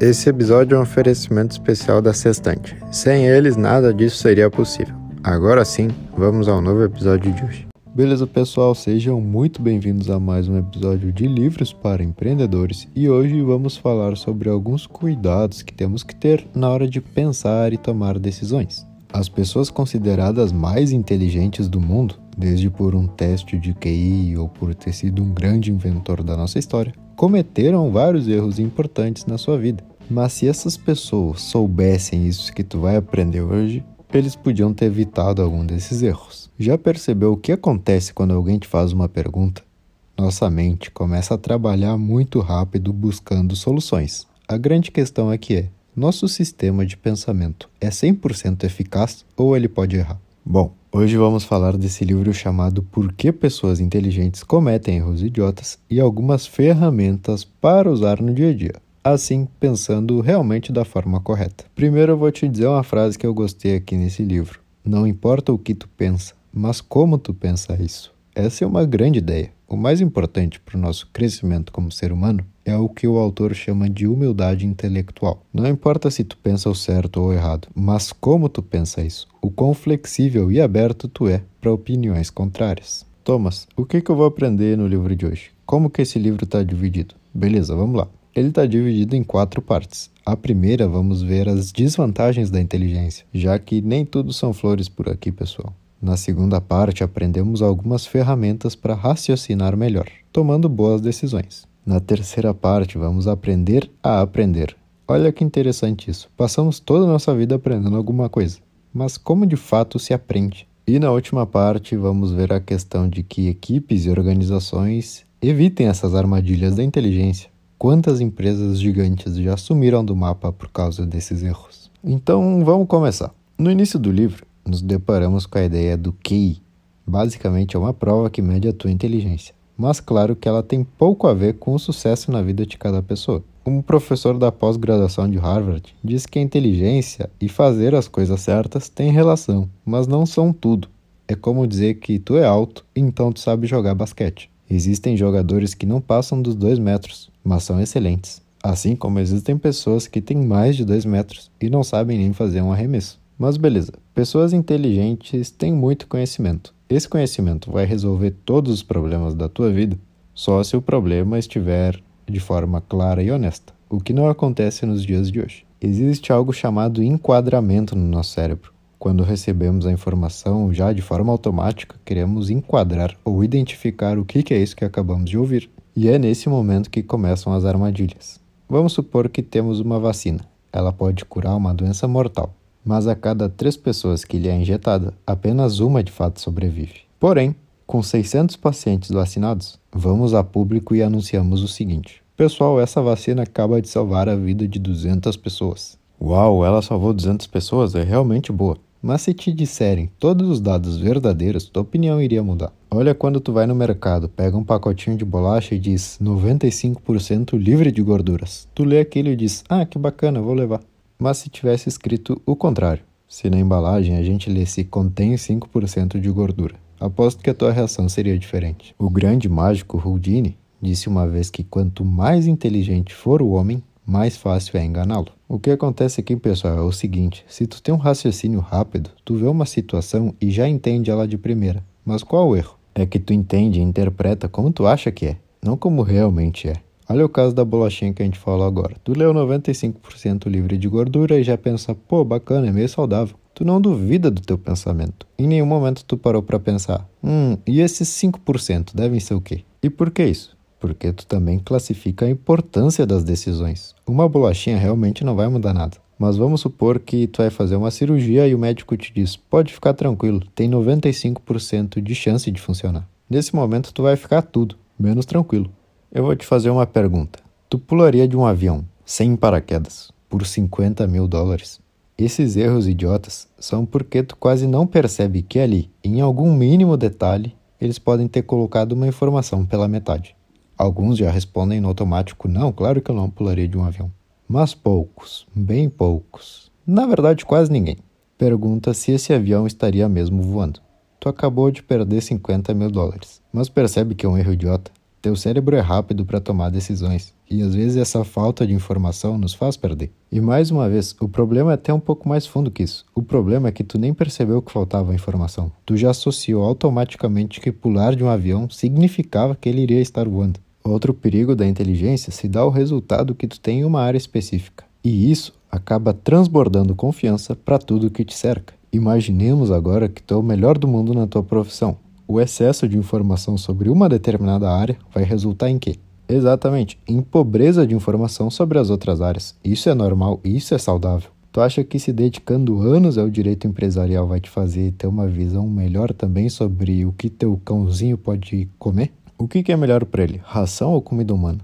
Esse episódio é um oferecimento especial da Sextante. Sem eles, nada disso seria possível. Agora sim, vamos ao novo episódio de hoje. Beleza, pessoal? Sejam muito bem-vindos a mais um episódio de Livros para Empreendedores e hoje vamos falar sobre alguns cuidados que temos que ter na hora de pensar e tomar decisões. As pessoas consideradas mais inteligentes do mundo, desde por um teste de QI ou por ter sido um grande inventor da nossa história, cometeram vários erros importantes na sua vida. Mas se essas pessoas soubessem isso que tu vai aprender hoje, eles podiam ter evitado algum desses erros. Já percebeu o que acontece quando alguém te faz uma pergunta? Nossa mente começa a trabalhar muito rápido buscando soluções. A grande questão que é: nosso sistema de pensamento é 100% eficaz ou ele pode errar? Bom, hoje vamos falar desse livro chamado Por que Pessoas Inteligentes Cometem Erros Idiotas e algumas ferramentas para usar no dia a dia. Assim, pensando realmente da forma correta. Primeiro eu vou te dizer uma frase que eu gostei aqui nesse livro. Não importa o que tu pensa, mas como tu pensa isso. Essa é uma grande ideia. O mais importante para o nosso crescimento como ser humano é o que o autor chama de humildade intelectual. Não importa se tu pensa o certo ou o errado, mas como tu pensa isso, o quão flexível e aberto tu é para opiniões contrárias. Thomas, o que, que eu vou aprender no livro de hoje? Como que esse livro está dividido? Beleza, vamos lá. Ele está dividido em quatro partes. A primeira, vamos ver as desvantagens da inteligência, já que nem tudo são flores por aqui, pessoal. Na segunda parte, aprendemos algumas ferramentas para raciocinar melhor, tomando boas decisões. Na terceira parte, vamos aprender a aprender. Olha que interessante isso. Passamos toda a nossa vida aprendendo alguma coisa, mas como de fato se aprende? E na última parte, vamos ver a questão de que equipes e organizações evitem essas armadilhas da inteligência. Quantas empresas gigantes já sumiram do mapa por causa desses erros? Então, vamos começar. No início do livro, nos deparamos com a ideia do QI. Basicamente, é uma prova que mede a tua inteligência. Mas claro que ela tem pouco a ver com o sucesso na vida de cada pessoa. Um professor da pós-graduação de Harvard diz que a inteligência e fazer as coisas certas têm relação, mas não são tudo. É como dizer que tu é alto, então tu sabe jogar basquete. Existem jogadores que não passam dos dois metros, mas são excelentes. Assim como existem pessoas que têm mais de dois metros e não sabem nem fazer um arremesso. Mas beleza, pessoas inteligentes têm muito conhecimento. Esse conhecimento vai resolver todos os problemas da tua vida só se o problema estiver de forma clara e honesta, o que não acontece nos dias de hoje. Existe algo chamado enquadramento no nosso cérebro. Quando recebemos a informação já de forma automática, queremos enquadrar ou identificar o que é isso que acabamos de ouvir. E é nesse momento que começam as armadilhas. Vamos supor que temos uma vacina. Ela pode curar uma doença mortal mas a cada três pessoas que lhe é injetada, apenas uma de fato sobrevive. Porém, com 600 pacientes vacinados, vamos a público e anunciamos o seguinte: Pessoal, essa vacina acaba de salvar a vida de 200 pessoas. Uau, ela salvou 200 pessoas? É realmente boa. Mas se te disserem todos os dados verdadeiros, tua opinião iria mudar. Olha quando tu vai no mercado, pega um pacotinho de bolacha e diz 95% livre de gorduras. Tu lê aquilo e diz: "Ah, que bacana, vou levar" mas se tivesse escrito o contrário, se na embalagem a gente lesse contém 5% de gordura, aposto que a tua reação seria diferente. O grande mágico Houdini disse uma vez que quanto mais inteligente for o homem, mais fácil é enganá-lo. O que acontece aqui, pessoal, é o seguinte: se tu tem um raciocínio rápido, tu vê uma situação e já entende ela de primeira. Mas qual o erro? É que tu entende e interpreta como tu acha que é, não como realmente é. Olha o caso da bolachinha que a gente falou agora. Tu leu 95% livre de gordura e já pensa, pô, bacana, é meio saudável. Tu não duvida do teu pensamento. Em nenhum momento tu parou para pensar, hum, e esses 5% devem ser o quê? E por que isso? Porque tu também classifica a importância das decisões. Uma bolachinha realmente não vai mudar nada. Mas vamos supor que tu vai fazer uma cirurgia e o médico te diz: pode ficar tranquilo, tem 95% de chance de funcionar. Nesse momento tu vai ficar tudo, menos tranquilo. Eu vou te fazer uma pergunta. Tu pularia de um avião sem paraquedas por 50 mil dólares? Esses erros idiotas são porque tu quase não percebe que ali, em algum mínimo detalhe, eles podem ter colocado uma informação pela metade. Alguns já respondem no automático: não, claro que eu não pularia de um avião. Mas poucos, bem poucos, na verdade quase ninguém, pergunta se esse avião estaria mesmo voando. Tu acabou de perder 50 mil dólares, mas percebe que é um erro idiota? Teu cérebro é rápido para tomar decisões, e às vezes essa falta de informação nos faz perder. E mais uma vez, o problema é até um pouco mais fundo que isso. O problema é que tu nem percebeu que faltava informação. Tu já associou automaticamente que pular de um avião significava que ele iria estar voando. Outro perigo da inteligência se dá ao resultado que tu tem em uma área específica. E isso acaba transbordando confiança para tudo que te cerca. Imaginemos agora que tu é o melhor do mundo na tua profissão. O excesso de informação sobre uma determinada área vai resultar em quê? Exatamente, em pobreza de informação sobre as outras áreas. Isso é normal, isso é saudável. Tu acha que se dedicando anos ao direito empresarial vai te fazer ter uma visão melhor também sobre o que teu cãozinho pode comer? O que é melhor para ele, ração ou comida humana?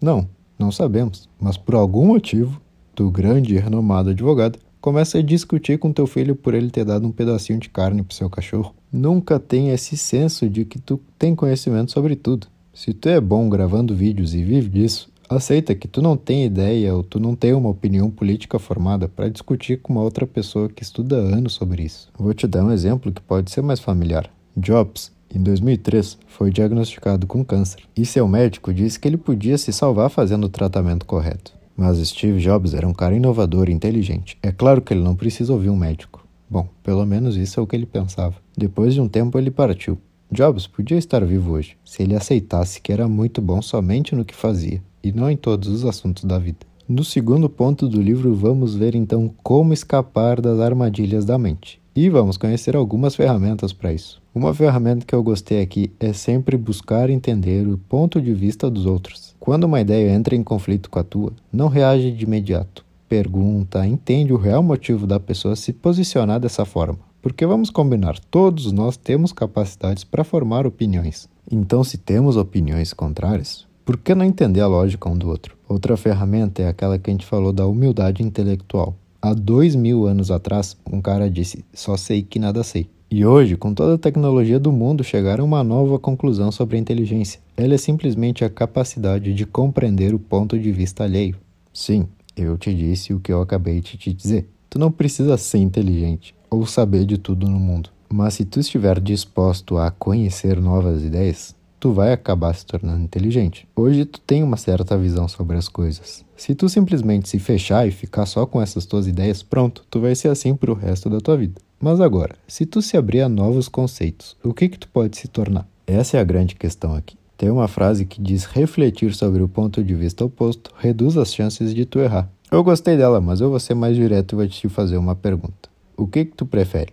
Não, não sabemos, mas por algum motivo, tu grande e renomado advogado começa a discutir com teu filho por ele ter dado um pedacinho de carne pro seu cachorro. Nunca tem esse senso de que tu tem conhecimento sobre tudo. Se tu é bom gravando vídeos e vive disso, aceita que tu não tem ideia ou tu não tem uma opinião política formada para discutir com uma outra pessoa que estuda anos sobre isso. Vou te dar um exemplo que pode ser mais familiar. Jobs, em 2003, foi diagnosticado com câncer e seu médico disse que ele podia se salvar fazendo o tratamento correto. Mas Steve Jobs era um cara inovador e inteligente. É claro que ele não precisa ouvir um médico. Bom, pelo menos isso é o que ele pensava. Depois de um tempo, ele partiu. Jobs podia estar vivo hoje, se ele aceitasse que era muito bom somente no que fazia, e não em todos os assuntos da vida. No segundo ponto do livro, vamos ver então como escapar das armadilhas da mente. E vamos conhecer algumas ferramentas para isso. Uma ferramenta que eu gostei aqui é sempre buscar entender o ponto de vista dos outros. Quando uma ideia entra em conflito com a tua, não reage de imediato. Pergunta, entende o real motivo da pessoa se posicionar dessa forma. Porque vamos combinar, todos nós temos capacidades para formar opiniões. Então, se temos opiniões contrárias, por que não entender a lógica um do outro? Outra ferramenta é aquela que a gente falou da humildade intelectual. Há dois mil anos atrás, um cara disse: Só sei que nada sei. E hoje, com toda a tecnologia do mundo, chegaram a uma nova conclusão sobre a inteligência. Ela é simplesmente a capacidade de compreender o ponto de vista alheio. Sim, eu te disse o que eu acabei de te dizer. Tu não precisa ser inteligente ou saber de tudo no mundo. Mas se tu estiver disposto a conhecer novas ideias, tu vai acabar se tornando inteligente. Hoje tu tem uma certa visão sobre as coisas. Se tu simplesmente se fechar e ficar só com essas tuas ideias, pronto, tu vai ser assim pro resto da tua vida. Mas agora, se tu se abrir a novos conceitos, o que que tu pode se tornar? Essa é a grande questão aqui. Tem uma frase que diz refletir sobre o ponto de vista oposto reduz as chances de tu errar. Eu gostei dela, mas eu vou ser mais direto e vou te fazer uma pergunta. O que que tu prefere?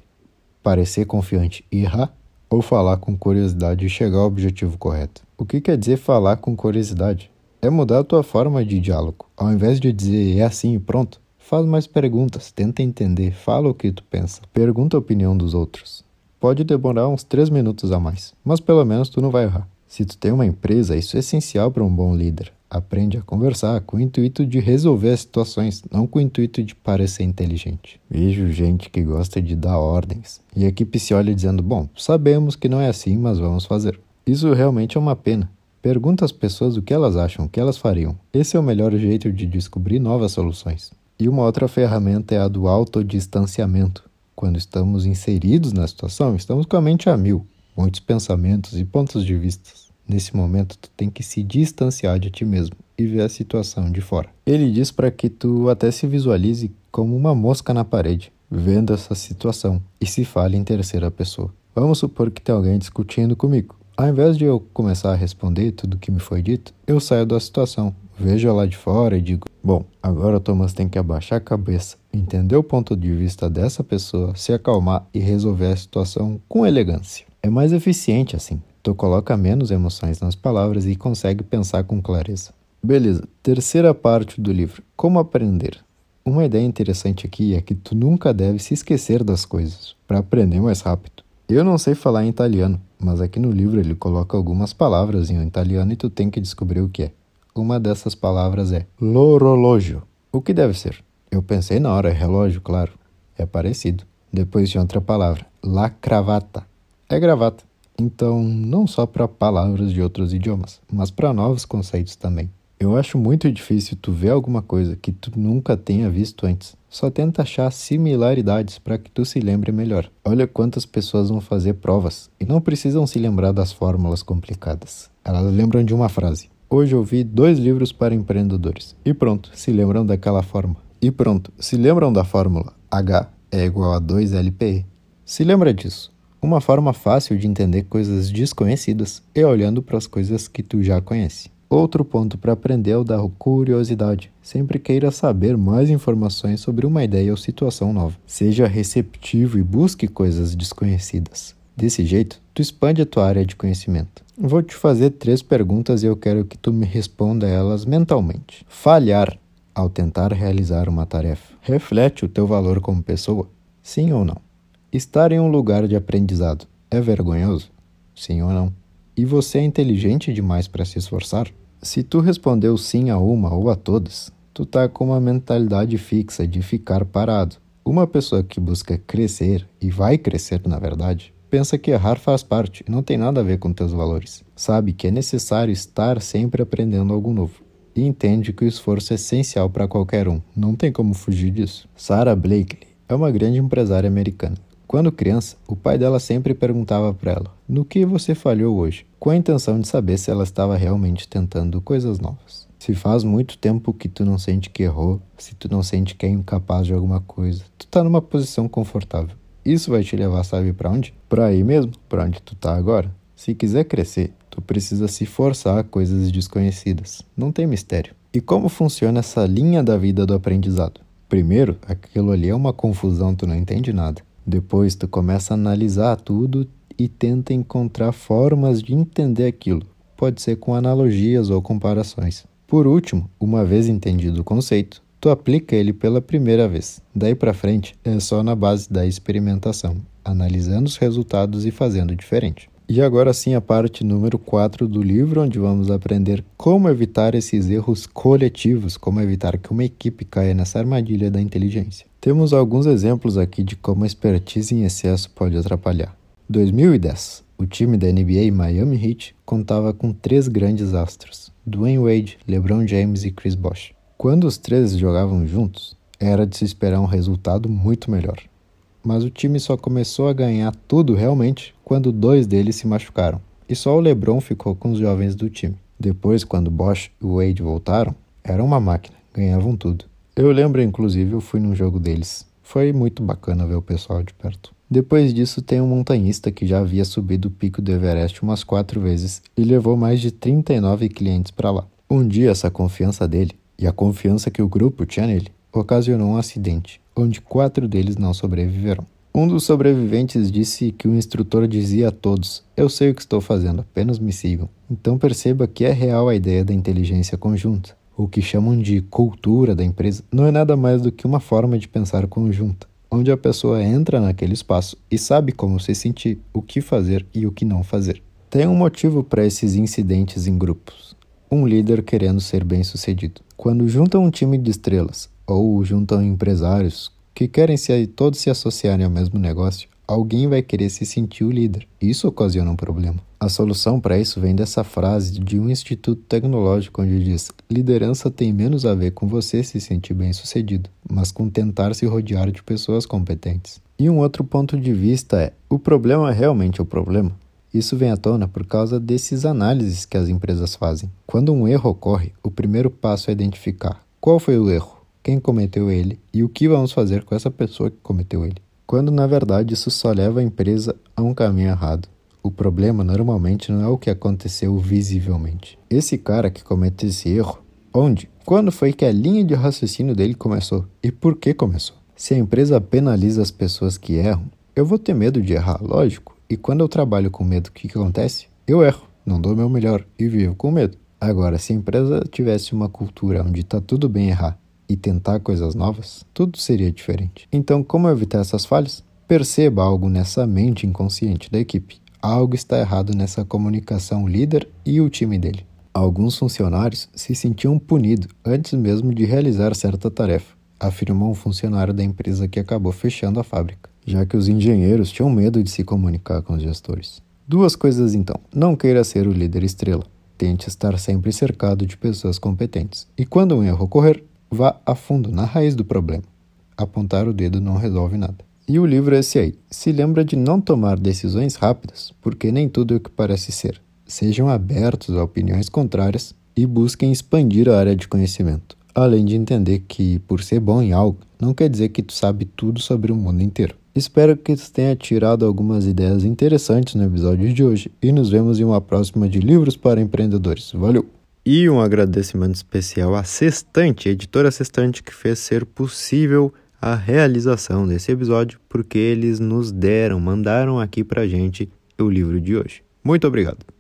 Parecer confiante e errar ou falar com curiosidade e chegar ao objetivo correto. O que quer dizer falar com curiosidade? É mudar a tua forma de diálogo. Ao invés de dizer é assim e pronto, faz mais perguntas, tenta entender, fala o que tu pensa, pergunta a opinião dos outros. Pode demorar uns 3 minutos a mais, mas pelo menos tu não vai errar. Se tu tem uma empresa, isso é essencial para um bom líder. Aprende a conversar com o intuito de resolver as situações, não com o intuito de parecer inteligente. Vejo gente que gosta de dar ordens e a equipe se olha dizendo: Bom, sabemos que não é assim, mas vamos fazer. Isso realmente é uma pena. Pergunta às pessoas o que elas acham, o que elas fariam. Esse é o melhor jeito de descobrir novas soluções. E uma outra ferramenta é a do autodistanciamento. Quando estamos inseridos na situação, estamos com a mente a mil, muitos pensamentos e pontos de vista. Nesse momento, tu tem que se distanciar de ti mesmo e ver a situação de fora. Ele diz para que tu até se visualize como uma mosca na parede, vendo essa situação e se fale em terceira pessoa. Vamos supor que tem alguém discutindo comigo. Ao invés de eu começar a responder tudo o que me foi dito, eu saio da situação, vejo lá de fora e digo: Bom, agora Thomas tem que abaixar a cabeça, entender o ponto de vista dessa pessoa, se acalmar e resolver a situação com elegância. É mais eficiente assim. Tu coloca menos emoções nas palavras e consegue pensar com clareza. Beleza, terceira parte do livro: Como aprender. Uma ideia interessante aqui é que tu nunca deve se esquecer das coisas para aprender mais rápido. Eu não sei falar em italiano, mas aqui no livro ele coloca algumas palavras em italiano e tu tem que descobrir o que é. Uma dessas palavras é l'orologio. O que deve ser? Eu pensei na hora, é relógio, claro. É parecido. Depois de outra palavra, la cravata. É gravata. Então, não só para palavras de outros idiomas, mas para novos conceitos também. Eu acho muito difícil tu ver alguma coisa que tu nunca tenha visto antes. Só tenta achar similaridades para que tu se lembre melhor. Olha quantas pessoas vão fazer provas e não precisam se lembrar das fórmulas complicadas. Elas lembram de uma frase. Hoje eu vi dois livros para empreendedores. E pronto, se lembram daquela forma. E pronto, se lembram da fórmula H é igual a 2LPE. Se lembra disso. Uma forma fácil de entender coisas desconhecidas é olhando para as coisas que tu já conhece. Outro ponto para aprender é o da curiosidade. Sempre queira saber mais informações sobre uma ideia ou situação nova. Seja receptivo e busque coisas desconhecidas. Desse jeito, tu expande a tua área de conhecimento. Vou te fazer três perguntas e eu quero que tu me responda elas mentalmente. Falhar ao tentar realizar uma tarefa reflete o teu valor como pessoa? Sim ou não? Estar em um lugar de aprendizado é vergonhoso? Sim ou não? E você é inteligente demais para se esforçar? Se tu respondeu sim a uma ou a todas, tu tá com uma mentalidade fixa de ficar parado. Uma pessoa que busca crescer e vai crescer, na verdade, pensa que errar faz parte e não tem nada a ver com teus valores. Sabe que é necessário estar sempre aprendendo algo novo e entende que o esforço é essencial para qualquer um. Não tem como fugir disso. Sarah Blakely é uma grande empresária americana. Quando criança, o pai dela sempre perguntava para ela: "No que você falhou hoje?", com a intenção de saber se ela estava realmente tentando coisas novas. Se faz muito tempo que tu não sente que errou, se tu não sente que é incapaz de alguma coisa, tu tá numa posição confortável. Isso vai te levar, sabe para onde? Para aí mesmo, para onde tu tá agora. Se quiser crescer, tu precisa se forçar a coisas desconhecidas. Não tem mistério. E como funciona essa linha da vida do aprendizado? Primeiro, aquilo ali é uma confusão, tu não entende nada. Depois tu começa a analisar tudo e tenta encontrar formas de entender aquilo. Pode ser com analogias ou comparações. Por último, uma vez entendido o conceito, tu aplica ele pela primeira vez. Daí para frente é só na base da experimentação, analisando os resultados e fazendo diferente. E agora sim a parte número 4 do livro, onde vamos aprender como evitar esses erros coletivos, como evitar que uma equipe caia nessa armadilha da inteligência. Temos alguns exemplos aqui de como a expertise em excesso pode atrapalhar. 2010, o time da NBA Miami Heat contava com três grandes astros: Dwayne Wade, LeBron James e Chris Bosh. Quando os três jogavam juntos, era de se esperar um resultado muito melhor mas o time só começou a ganhar tudo realmente quando dois deles se machucaram. E só o LeBron ficou com os jovens do time. Depois, quando Bosch e Wade voltaram, era uma máquina, ganhavam tudo. Eu lembro, inclusive, eu fui num jogo deles. Foi muito bacana ver o pessoal de perto. Depois disso, tem um montanhista que já havia subido o pico do Everest umas quatro vezes e levou mais de 39 clientes para lá. Um dia, essa confiança dele e a confiança que o grupo tinha nele ocasionou um acidente onde quatro deles não sobreviveram. Um dos sobreviventes disse que o instrutor dizia a todos: Eu sei o que estou fazendo, apenas me sigam. Então perceba que é real a ideia da inteligência conjunta. O que chamam de cultura da empresa não é nada mais do que uma forma de pensar conjunta, onde a pessoa entra naquele espaço e sabe como se sentir, o que fazer e o que não fazer. Tem um motivo para esses incidentes em grupos. Um líder querendo ser bem-sucedido. Quando junta um time de estrelas, ou juntam empresários que querem se, todos se associarem ao mesmo negócio, alguém vai querer se sentir o líder. Isso ocasiona um problema. A solução para isso vem dessa frase de um instituto tecnológico onde diz: liderança tem menos a ver com você se sentir bem-sucedido, mas com tentar se rodear de pessoas competentes. E um outro ponto de vista é: o problema é realmente o problema? Isso vem à tona por causa desses análises que as empresas fazem. Quando um erro ocorre, o primeiro passo é identificar qual foi o erro quem cometeu ele e o que vamos fazer com essa pessoa que cometeu ele. Quando na verdade isso só leva a empresa a um caminho errado. O problema normalmente não é o que aconteceu visivelmente. Esse cara que comete esse erro, onde? Quando foi que a linha de raciocínio dele começou? E por que começou? Se a empresa penaliza as pessoas que erram, eu vou ter medo de errar, lógico. E quando eu trabalho com medo, o que, que acontece? Eu erro, não dou meu melhor e vivo com medo. Agora, se a empresa tivesse uma cultura onde está tudo bem errar e tentar coisas novas, tudo seria diferente. Então, como evitar essas falhas? Perceba algo nessa mente inconsciente da equipe. Algo está errado nessa comunicação líder e o time dele. Alguns funcionários se sentiam punidos antes mesmo de realizar certa tarefa, afirmou um funcionário da empresa que acabou fechando a fábrica, já que os engenheiros tinham medo de se comunicar com os gestores. Duas coisas então. Não queira ser o líder estrela. tente estar sempre cercado de pessoas competentes. E quando um erro ocorrer, vá a fundo na raiz do problema. Apontar o dedo não resolve nada. E o livro é esse aí. Se lembra de não tomar decisões rápidas, porque nem tudo é o que parece ser. Sejam abertos a opiniões contrárias e busquem expandir a área de conhecimento. Além de entender que, por ser bom em algo, não quer dizer que tu sabe tudo sobre o mundo inteiro. Espero que tenha tirado algumas ideias interessantes no episódio de hoje e nos vemos em uma próxima de Livros para Empreendedores. Valeu! E um agradecimento especial à Sextante, editora Sextante, que fez ser possível a realização desse episódio, porque eles nos deram, mandaram aqui pra gente o livro de hoje. Muito obrigado!